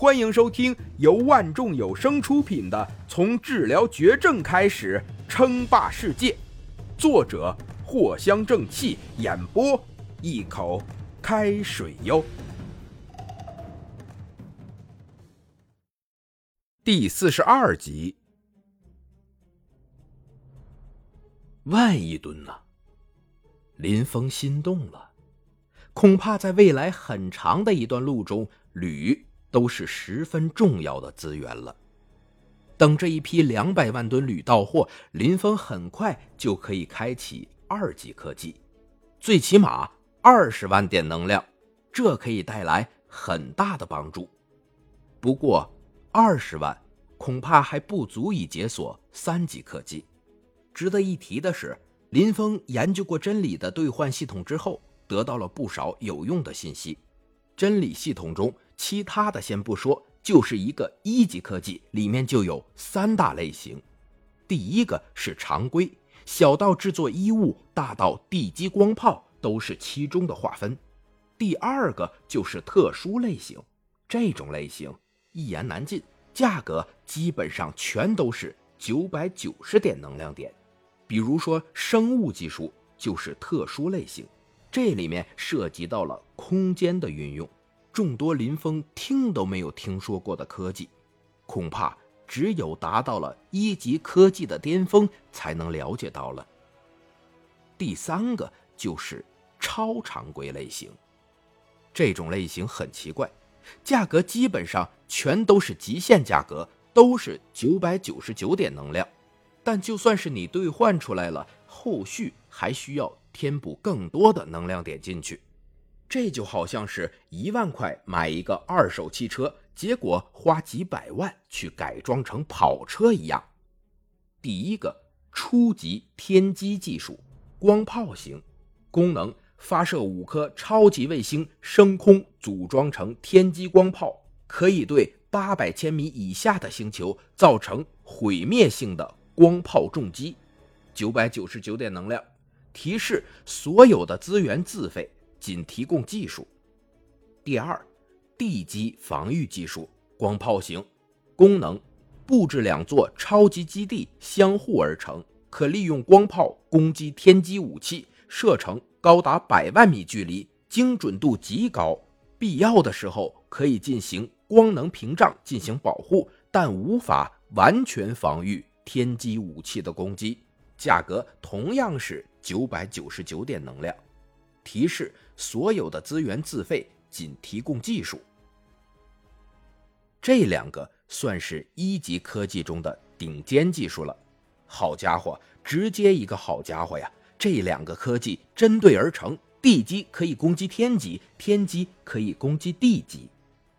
欢迎收听由万众有声出品的《从治疗绝症开始称霸世界》，作者藿香正气，演播一口开水哟。第四十二集，万亿吨呐！林峰心动了，恐怕在未来很长的一段路中，铝。都是十分重要的资源了。等这一批两百万吨铝到货，林峰很快就可以开启二级科技，最起码二十万点能量，这可以带来很大的帮助。不过，二十万恐怕还不足以解锁三级科技。值得一提的是，林峰研究过真理的兑换系统之后，得到了不少有用的信息。真理系统中。其他的先不说，就是一个一级科技，里面就有三大类型。第一个是常规，小到制作衣物，大到地基光炮，都是其中的划分。第二个就是特殊类型，这种类型一言难尽，价格基本上全都是九百九十点能量点。比如说生物技术就是特殊类型，这里面涉及到了空间的运用。众多林峰听都没有听说过的科技，恐怕只有达到了一级科技的巅峰才能了解到了。第三个就是超常规类型，这种类型很奇怪，价格基本上全都是极限价格，都是九百九十九点能量，但就算是你兑换出来了，后续还需要填补更多的能量点进去。这就好像是一万块买一个二手汽车，结果花几百万去改装成跑车一样。第一个初级天机技术，光炮型，功能发射五颗超级卫星升空，组装成天机光炮，可以对八百千米以下的星球造成毁灭性的光炮重击。九百九十九点能量。提示：所有的资源自费。仅提供技术。第二，地基防御技术，光炮型，功能布置两座超级基地相互而成，可利用光炮攻击天基武器，射程高达百万米距离，精准度极高。必要的时候可以进行光能屏障进行保护，但无法完全防御天基武器的攻击。价格同样是九百九十九点能量。提示：所有的资源自费，仅提供技术。这两个算是一级科技中的顶尖技术了。好家伙，直接一个好家伙呀！这两个科技针对而成，地基可以攻击天级，天基可以攻击地级。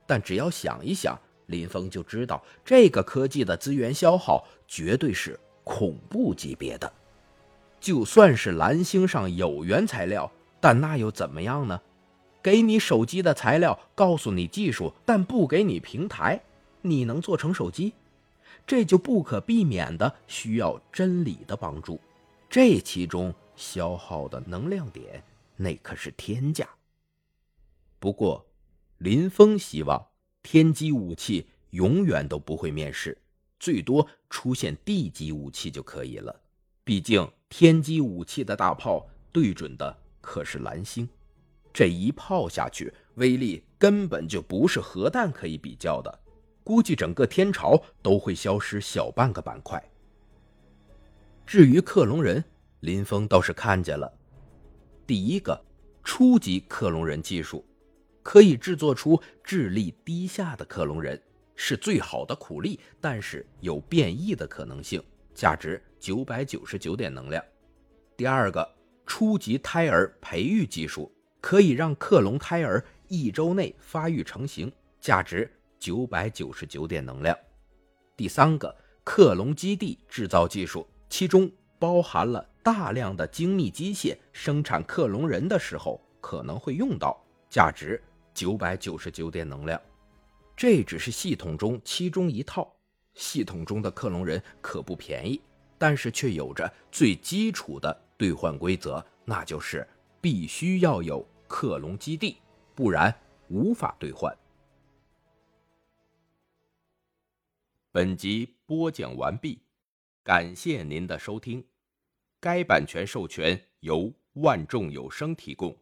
但只要想一想，林峰就知道这个科技的资源消耗绝对是恐怖级别的。就算是蓝星上有原材料。但那又怎么样呢？给你手机的材料，告诉你技术，但不给你平台，你能做成手机？这就不可避免的需要真理的帮助。这其中消耗的能量点，那可是天价。不过，林峰希望天机武器永远都不会面世，最多出现地级武器就可以了。毕竟天机武器的大炮对准的。可是蓝星，这一炮下去，威力根本就不是核弹可以比较的，估计整个天朝都会消失小半个板块。至于克隆人，林峰倒是看见了，第一个初级克隆人技术，可以制作出智力低下的克隆人，是最好的苦力，但是有变异的可能性，价值九百九十九点能量。第二个。初级胎儿培育技术可以让克隆胎儿一周内发育成型，价值九百九十九点能量。第三个克隆基地制造技术，其中包含了大量的精密机械，生产克隆人的时候可能会用到，价值九百九十九点能量。这只是系统中其中一套，系统中的克隆人可不便宜，但是却有着最基础的。兑换规则，那就是必须要有克隆基地，不然无法兑换。本集播讲完毕，感谢您的收听。该版权授权由万众有声提供。